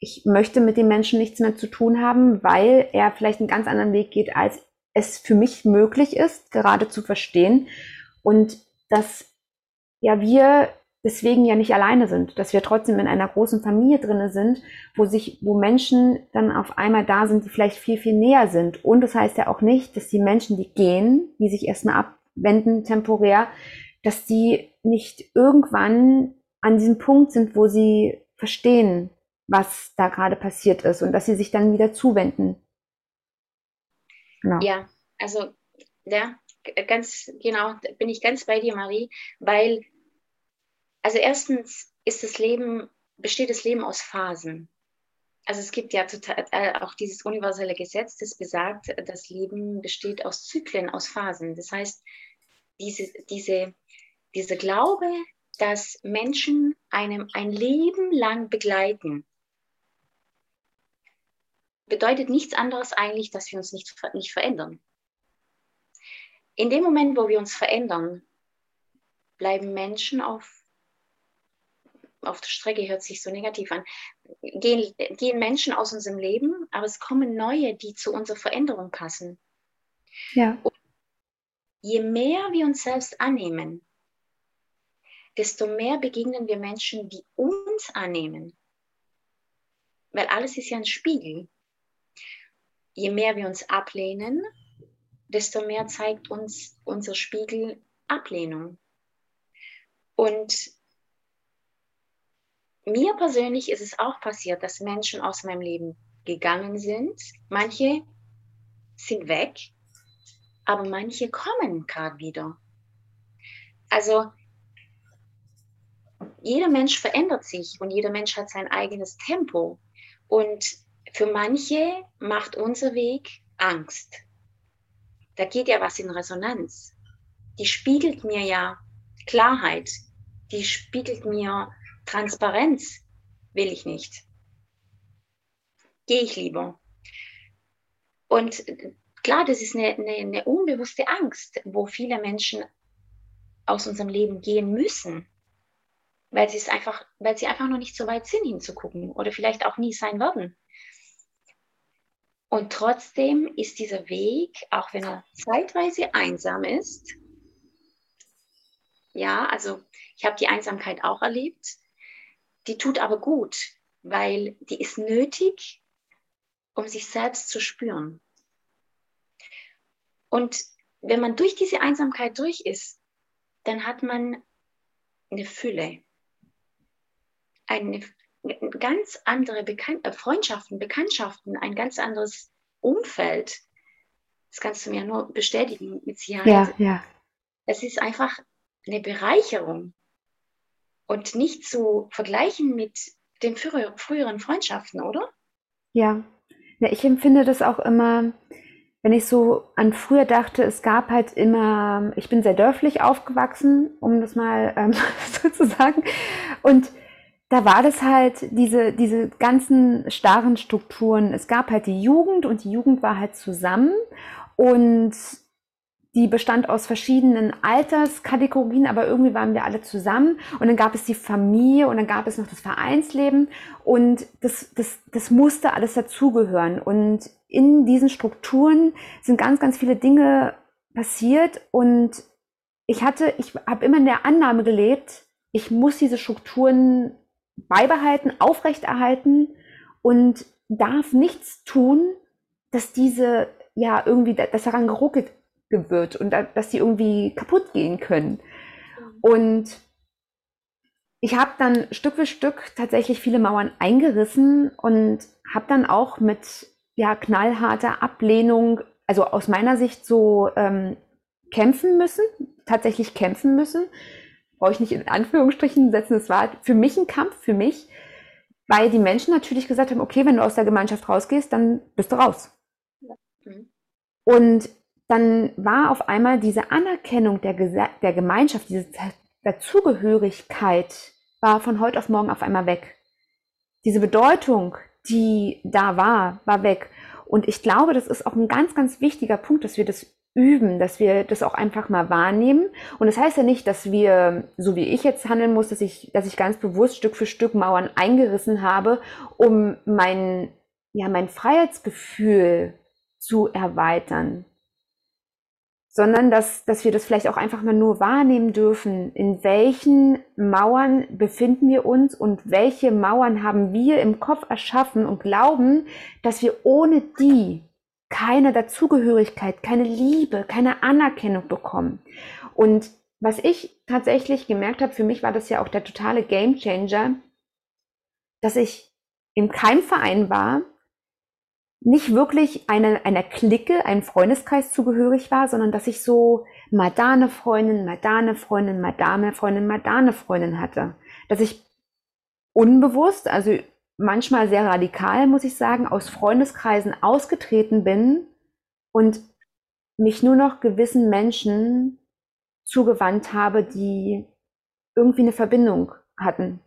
ich möchte mit dem Menschen nichts mehr zu tun haben, weil er vielleicht einen ganz anderen Weg geht, als es für mich möglich ist, gerade zu verstehen. Und dass ja wir deswegen ja nicht alleine sind, dass wir trotzdem in einer großen Familie drinne sind, wo sich, wo Menschen dann auf einmal da sind, die vielleicht viel, viel näher sind. Und das heißt ja auch nicht, dass die Menschen, die gehen, die sich erstmal abwenden temporär, dass die nicht irgendwann an diesem Punkt sind, wo sie verstehen, was da gerade passiert ist und dass sie sich dann wieder zuwenden. Genau. Ja, also ja, ganz genau, bin ich ganz bei dir, Marie, weil also erstens ist das Leben, besteht das Leben aus Phasen. Also es gibt ja total, äh, auch dieses universelle Gesetz, das besagt, das Leben besteht aus Zyklen, aus Phasen. Das heißt, diese, diese, dieser Glaube, dass Menschen einem ein Leben lang begleiten, bedeutet nichts anderes eigentlich, dass wir uns nicht, nicht verändern. In dem Moment, wo wir uns verändern, bleiben Menschen auf, auf der Strecke hört sich so negativ an, gehen, gehen Menschen aus unserem Leben, aber es kommen neue, die zu unserer Veränderung passen. Ja. Und je mehr wir uns selbst annehmen, desto mehr begegnen wir Menschen, die uns annehmen. Weil alles ist ja ein Spiegel. Je mehr wir uns ablehnen, desto mehr zeigt uns unser Spiegel Ablehnung. Und mir persönlich ist es auch passiert, dass Menschen aus meinem Leben gegangen sind. Manche sind weg, aber manche kommen gerade wieder. Also jeder Mensch verändert sich und jeder Mensch hat sein eigenes Tempo. Und für manche macht unser Weg Angst. Da geht ja was in Resonanz. Die spiegelt mir ja Klarheit. Die spiegelt mir Transparenz. Will ich nicht. Gehe ich lieber. Und klar, das ist eine, eine, eine unbewusste Angst, wo viele Menschen aus unserem Leben gehen müssen weil sie es einfach, weil sie einfach noch nicht so weit sind hinzugucken oder vielleicht auch nie sein werden. Und trotzdem ist dieser Weg, auch wenn er zeitweise einsam ist, ja, also ich habe die Einsamkeit auch erlebt, die tut aber gut, weil die ist nötig, um sich selbst zu spüren. Und wenn man durch diese Einsamkeit durch ist, dann hat man eine Fülle eine ganz andere Bekan äh, Freundschaften, Bekanntschaften, ein ganz anderes Umfeld. Das kannst du mir nur bestätigen mit Sicherheit. Ja, ja. Es ist einfach eine Bereicherung und nicht zu vergleichen mit den frü früheren Freundschaften, oder? Ja. ja, ich empfinde das auch immer, wenn ich so an früher dachte, es gab halt immer, ich bin sehr dörflich aufgewachsen, um das mal ähm, so zu sagen. Und da war das halt diese, diese ganzen starren Strukturen. Es gab halt die Jugend und die Jugend war halt zusammen und die bestand aus verschiedenen Alterskategorien, aber irgendwie waren wir alle zusammen. Und dann gab es die Familie und dann gab es noch das Vereinsleben und das, das, das musste alles dazugehören. Und in diesen Strukturen sind ganz, ganz viele Dinge passiert und ich hatte, ich habe immer in der Annahme gelebt, ich muss diese Strukturen beibehalten, aufrechterhalten und darf nichts tun, dass diese ja irgendwie, dass daran geruckelt wird und dass die irgendwie kaputt gehen können. Und ich habe dann Stück für Stück tatsächlich viele Mauern eingerissen und habe dann auch mit ja, knallharter Ablehnung, also aus meiner Sicht so ähm, kämpfen müssen, tatsächlich kämpfen müssen, brauche ich nicht in Anführungsstrichen setzen, es war für mich ein Kampf, für mich, weil die Menschen natürlich gesagt haben, okay, wenn du aus der Gemeinschaft rausgehst, dann bist du raus. Mhm. Und dann war auf einmal diese Anerkennung der, der Gemeinschaft, diese Dazugehörigkeit, war von heute auf morgen auf einmal weg. Diese Bedeutung, die da war, war weg. Und ich glaube, das ist auch ein ganz, ganz wichtiger Punkt, dass wir das üben, dass wir das auch einfach mal wahrnehmen. Und das heißt ja nicht, dass wir, so wie ich jetzt handeln muss, dass ich, dass ich ganz bewusst Stück für Stück Mauern eingerissen habe, um mein, ja, mein Freiheitsgefühl zu erweitern. Sondern dass, dass wir das vielleicht auch einfach mal nur wahrnehmen dürfen, in welchen Mauern befinden wir uns und welche Mauern haben wir im Kopf erschaffen und glauben, dass wir ohne die keine Dazugehörigkeit, keine Liebe, keine Anerkennung bekommen. Und was ich tatsächlich gemerkt habe, für mich war das ja auch der totale Gamechanger, dass ich im Keimverein war, nicht wirklich eine, einer Clique, einem Freundeskreis zugehörig war, sondern dass ich so mal da eine Freundin, mal da eine Freundin, mal da eine Freundin, mal da eine Freundin hatte. Dass ich unbewusst, also manchmal sehr radikal, muss ich sagen, aus Freundeskreisen ausgetreten bin und mich nur noch gewissen Menschen zugewandt habe, die irgendwie eine Verbindung hatten.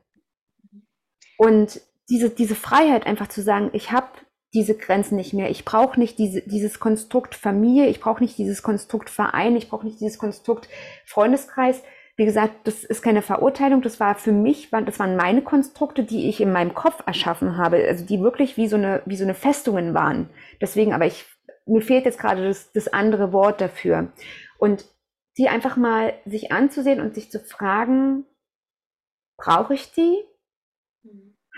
Und diese, diese Freiheit einfach zu sagen, ich habe diese Grenzen nicht mehr. Ich brauche nicht diese, dieses Konstrukt Familie, ich brauche nicht dieses Konstrukt Verein, ich brauche nicht dieses Konstrukt Freundeskreis. wie gesagt, das ist keine Verurteilung, das war für mich, das waren meine Konstrukte, die ich in meinem Kopf erschaffen habe, also die wirklich wie so eine, wie so eine Festungen waren. Deswegen, aber ich, mir fehlt jetzt gerade das, das andere Wort dafür. Und die einfach mal sich anzusehen und sich zu fragen, brauche ich die?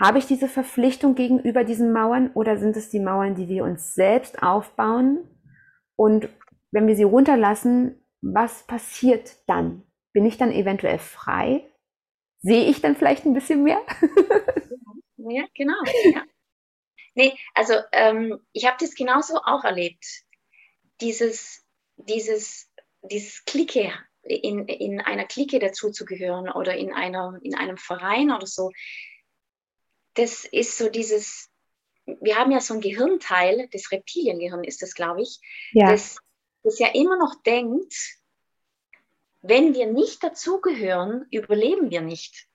Habe ich diese Verpflichtung gegenüber diesen Mauern oder sind es die Mauern, die wir uns selbst aufbauen? Und wenn wir sie runterlassen, was passiert dann? Bin ich dann eventuell frei? Sehe ich dann vielleicht ein bisschen mehr? ja, genau. Ja. Nee, also ähm, ich habe das genauso auch erlebt. Dieses, dieses, dieses Clique, in, in einer Clique dazuzugehören oder in, einer, in einem Verein oder so. Das ist so dieses, wir haben ja so ein Gehirnteil, das Reptiliengehirn ist das, glaube ich, ja. das, das ja immer noch denkt, wenn wir nicht dazugehören, überleben wir nicht.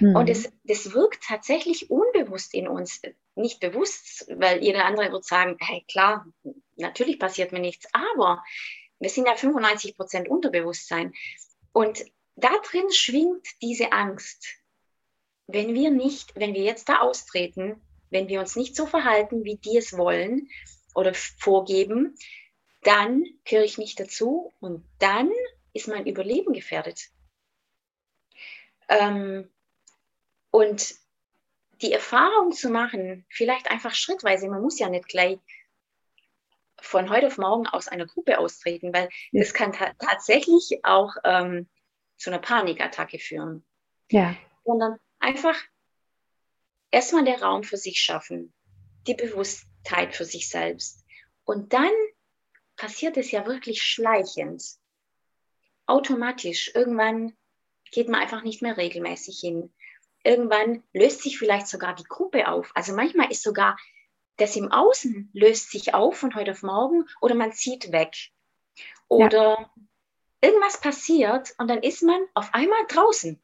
Mhm. Und es, das wirkt tatsächlich unbewusst in uns. Nicht bewusst, weil jeder andere wird sagen, hey, klar, natürlich passiert mir nichts, aber wir sind ja 95 Prozent Unterbewusstsein. Und da drin schwingt diese Angst. Wenn wir nicht, wenn wir jetzt da austreten, wenn wir uns nicht so verhalten, wie die es wollen oder vorgeben, dann gehöre ich nicht dazu und dann ist mein Überleben gefährdet. Ähm, und die Erfahrung zu machen, vielleicht einfach schrittweise, man muss ja nicht gleich von heute auf morgen aus einer Gruppe austreten, weil ja. das kann ta tatsächlich auch ähm, zu einer Panikattacke führen. Ja. Sondern einfach erstmal der Raum für sich schaffen, die Bewusstheit für sich selbst. Und dann passiert es ja wirklich schleichend automatisch. Irgendwann geht man einfach nicht mehr regelmäßig hin. Irgendwann löst sich vielleicht sogar die Gruppe auf. Also manchmal ist sogar das im Außen löst sich auf von heute auf morgen oder man zieht weg. Oder ja. irgendwas passiert und dann ist man auf einmal draußen.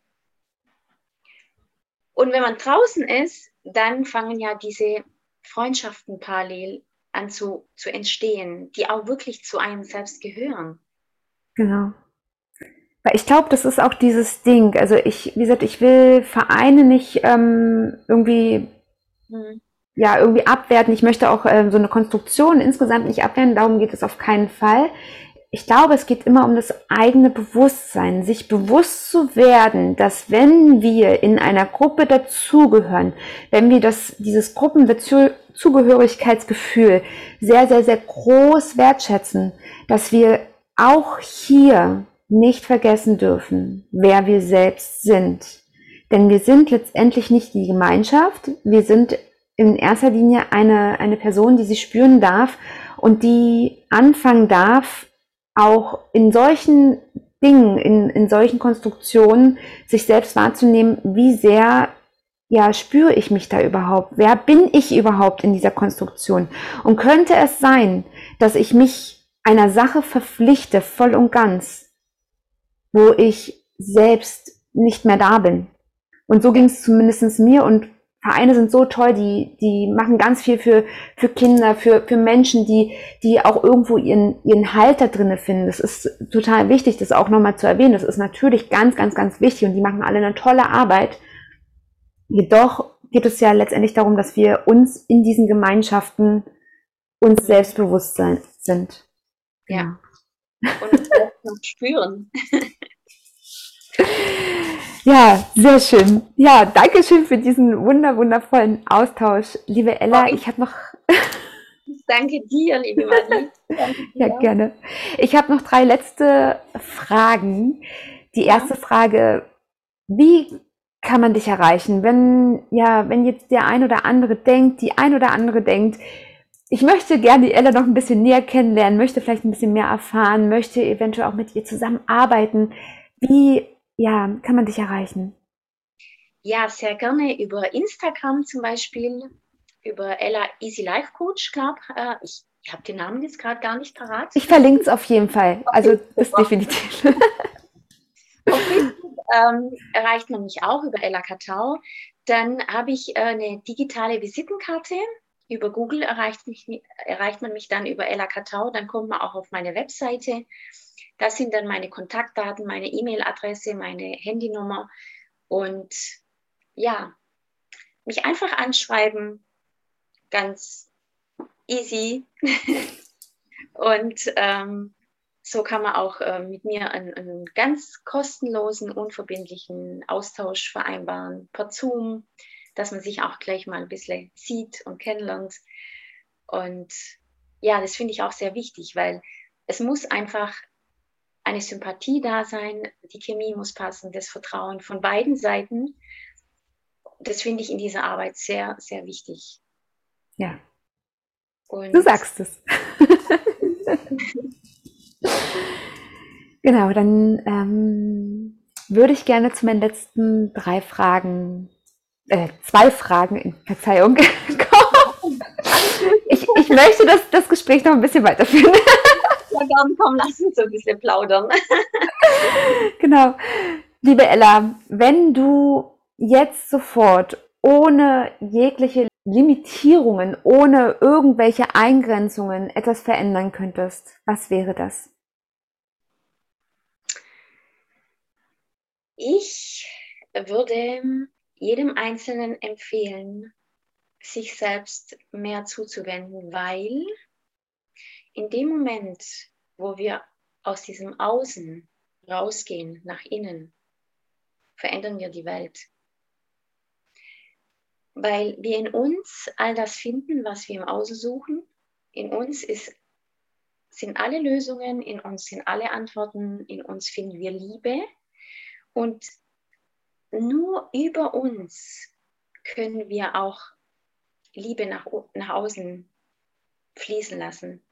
Und wenn man draußen ist, dann fangen ja diese Freundschaften parallel an zu, zu entstehen, die auch wirklich zu einem selbst gehören. Genau. Weil ich glaube, das ist auch dieses Ding. Also ich, wie gesagt, ich will Vereine nicht ähm, irgendwie, hm. ja, irgendwie abwerten. Ich möchte auch ähm, so eine Konstruktion insgesamt nicht abwerten. Darum geht es auf keinen Fall. Ich glaube, es geht immer um das eigene Bewusstsein, sich bewusst zu werden, dass wenn wir in einer Gruppe dazugehören, wenn wir das, dieses Gruppenzugehörigkeitsgefühl sehr, sehr, sehr groß wertschätzen, dass wir auch hier nicht vergessen dürfen, wer wir selbst sind. Denn wir sind letztendlich nicht die Gemeinschaft, wir sind in erster Linie eine, eine Person, die sich spüren darf und die anfangen darf, auch in solchen Dingen, in, in solchen Konstruktionen, sich selbst wahrzunehmen, wie sehr ja, spüre ich mich da überhaupt? Wer bin ich überhaupt in dieser Konstruktion? Und könnte es sein, dass ich mich einer Sache verpflichte, voll und ganz, wo ich selbst nicht mehr da bin. Und so ging es zumindest mir und Vereine sind so toll, die, die machen ganz viel für, für Kinder, für, für Menschen, die, die auch irgendwo ihren, ihren Halt da drinnen finden. Das ist total wichtig, das auch nochmal zu erwähnen. Das ist natürlich ganz, ganz, ganz wichtig und die machen alle eine tolle Arbeit. Jedoch geht es ja letztendlich darum, dass wir uns in diesen Gemeinschaften uns selbstbewusst sein, sind. Ja. Und auch spüren. Ja, sehr schön. Ja, danke schön für diesen wunder wundervollen Austausch, liebe Ella. Ich habe noch Danke dir, liebe Marie. Ja, gerne. Ich habe noch drei letzte Fragen. Die erste ja. Frage, wie kann man dich erreichen, wenn ja, wenn jetzt der ein oder andere denkt, die ein oder andere denkt, ich möchte gerne die Ella noch ein bisschen näher kennenlernen, möchte vielleicht ein bisschen mehr erfahren, möchte eventuell auch mit ihr zusammenarbeiten. Wie ja, kann man dich erreichen? Ja, sehr gerne über Instagram zum Beispiel, über Ella Easy Life Coach, glaube äh, ich. Ich habe den Namen jetzt gerade gar nicht parat. Ich verlinke es auf jeden Fall. Also das definitiv. Auf Facebook ähm, erreicht man mich auch über Ella Katau. Dann habe ich äh, eine digitale Visitenkarte über Google erreicht, mich, erreicht man mich dann über Ella Katau, dann kommt man auch auf meine Webseite. Das sind dann meine Kontaktdaten, meine E-Mail-Adresse, meine Handynummer und ja, mich einfach anschreiben, ganz easy. und ähm, so kann man auch äh, mit mir einen, einen, ganz kostenlosen, unverbindlichen Austausch vereinbaren per Zoom, dass man sich auch gleich mal ein bisschen sieht und kennenlernt. Und ja, das finde ich auch sehr wichtig, weil es muss einfach eine Sympathie da sein, die Chemie muss passen, das Vertrauen von beiden Seiten. Das finde ich in dieser Arbeit sehr, sehr wichtig. Ja. Und du sagst es. genau, dann ähm, würde ich gerne zu meinen letzten drei Fragen, äh, zwei Fragen, in Verzeihung, kommen. Ich, ich möchte das, das Gespräch noch ein bisschen weiterführen. Ja, gern, komm, lass uns so ein bisschen plaudern. Genau. Liebe Ella, wenn du jetzt sofort ohne jegliche Limitierungen, ohne irgendwelche Eingrenzungen etwas verändern könntest, was wäre das? Ich würde jedem Einzelnen empfehlen, sich selbst mehr zuzuwenden, weil in dem Moment, wo wir aus diesem Außen rausgehen, nach innen, verändern wir die Welt weil wir in uns all das finden, was wir im Außen suchen. In uns ist, sind alle Lösungen, in uns sind alle Antworten, in uns finden wir Liebe. Und nur über uns können wir auch Liebe nach, nach außen fließen lassen.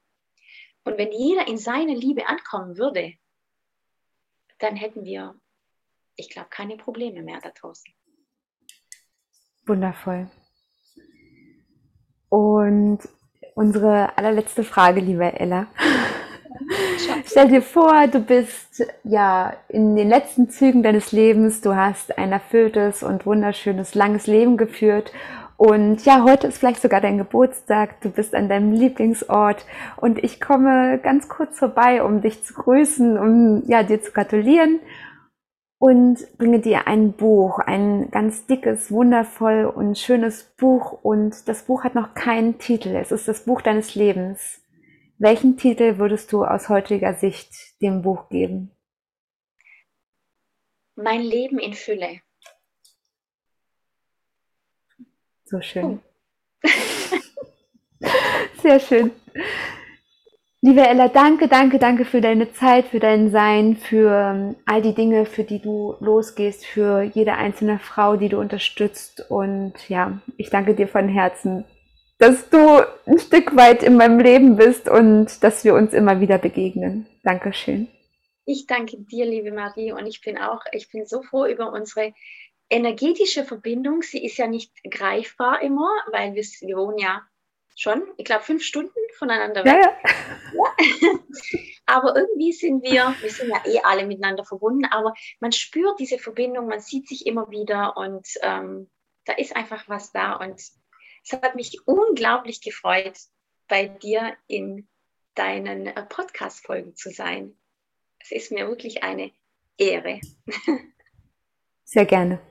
Und wenn jeder in seine Liebe ankommen würde, dann hätten wir, ich glaube, keine Probleme mehr da draußen. Wundervoll. Und unsere allerletzte Frage, liebe Ella. Stell dir vor, du bist ja in den letzten Zügen deines Lebens, du hast ein erfülltes und wunderschönes, langes Leben geführt. Und ja, heute ist vielleicht sogar dein Geburtstag, du bist an deinem Lieblingsort. Und ich komme ganz kurz vorbei, um dich zu grüßen, um ja, dir zu gratulieren. Und bringe dir ein Buch, ein ganz dickes, wundervoll und schönes Buch. Und das Buch hat noch keinen Titel. Es ist das Buch deines Lebens. Welchen Titel würdest du aus heutiger Sicht dem Buch geben? Mein Leben in Fülle. So schön. Oh. Sehr schön. Liebe Ella, danke, danke, danke für deine Zeit, für dein Sein, für ähm, all die Dinge, für die du losgehst, für jede einzelne Frau, die du unterstützt. Und ja, ich danke dir von Herzen, dass du ein Stück weit in meinem Leben bist und dass wir uns immer wieder begegnen. Dankeschön. Ich danke dir, liebe Marie, und ich bin auch, ich bin so froh über unsere energetische Verbindung. Sie ist ja nicht greifbar immer, weil wir, wir wohnen ja schon, ich glaube, fünf Stunden voneinander weg. Ja, ja. aber irgendwie sind wir, wir sind ja eh alle miteinander verbunden, aber man spürt diese Verbindung, man sieht sich immer wieder und ähm, da ist einfach was da. Und es hat mich unglaublich gefreut, bei dir in deinen äh, Podcast-Folgen zu sein. Es ist mir wirklich eine Ehre. Sehr gerne.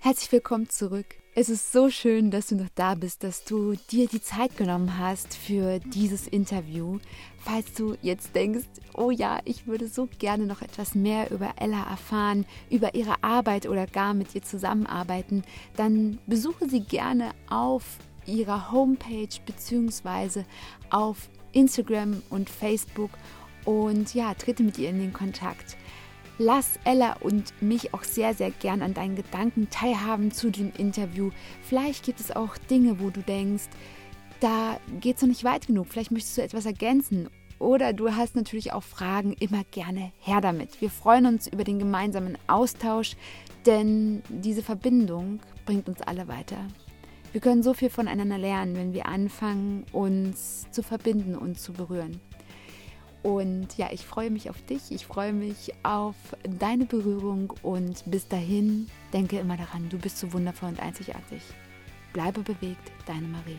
Herzlich willkommen zurück. Es ist so schön, dass du noch da bist, dass du dir die Zeit genommen hast für dieses Interview. Falls du jetzt denkst, oh ja, ich würde so gerne noch etwas mehr über Ella erfahren, über ihre Arbeit oder gar mit ihr zusammenarbeiten, dann besuche sie gerne auf ihrer Homepage bzw. auf Instagram und Facebook und ja, trete mit ihr in den Kontakt. Lass Ella und mich auch sehr, sehr gern an deinen Gedanken teilhaben zu dem Interview. Vielleicht gibt es auch Dinge, wo du denkst, da geht es noch nicht weit genug. Vielleicht möchtest du etwas ergänzen. Oder du hast natürlich auch Fragen, immer gerne her damit. Wir freuen uns über den gemeinsamen Austausch, denn diese Verbindung bringt uns alle weiter. Wir können so viel voneinander lernen, wenn wir anfangen, uns zu verbinden und zu berühren. Und ja, ich freue mich auf dich, ich freue mich auf deine Berührung und bis dahin denke immer daran, du bist so wundervoll und einzigartig. Bleibe bewegt, deine Marie.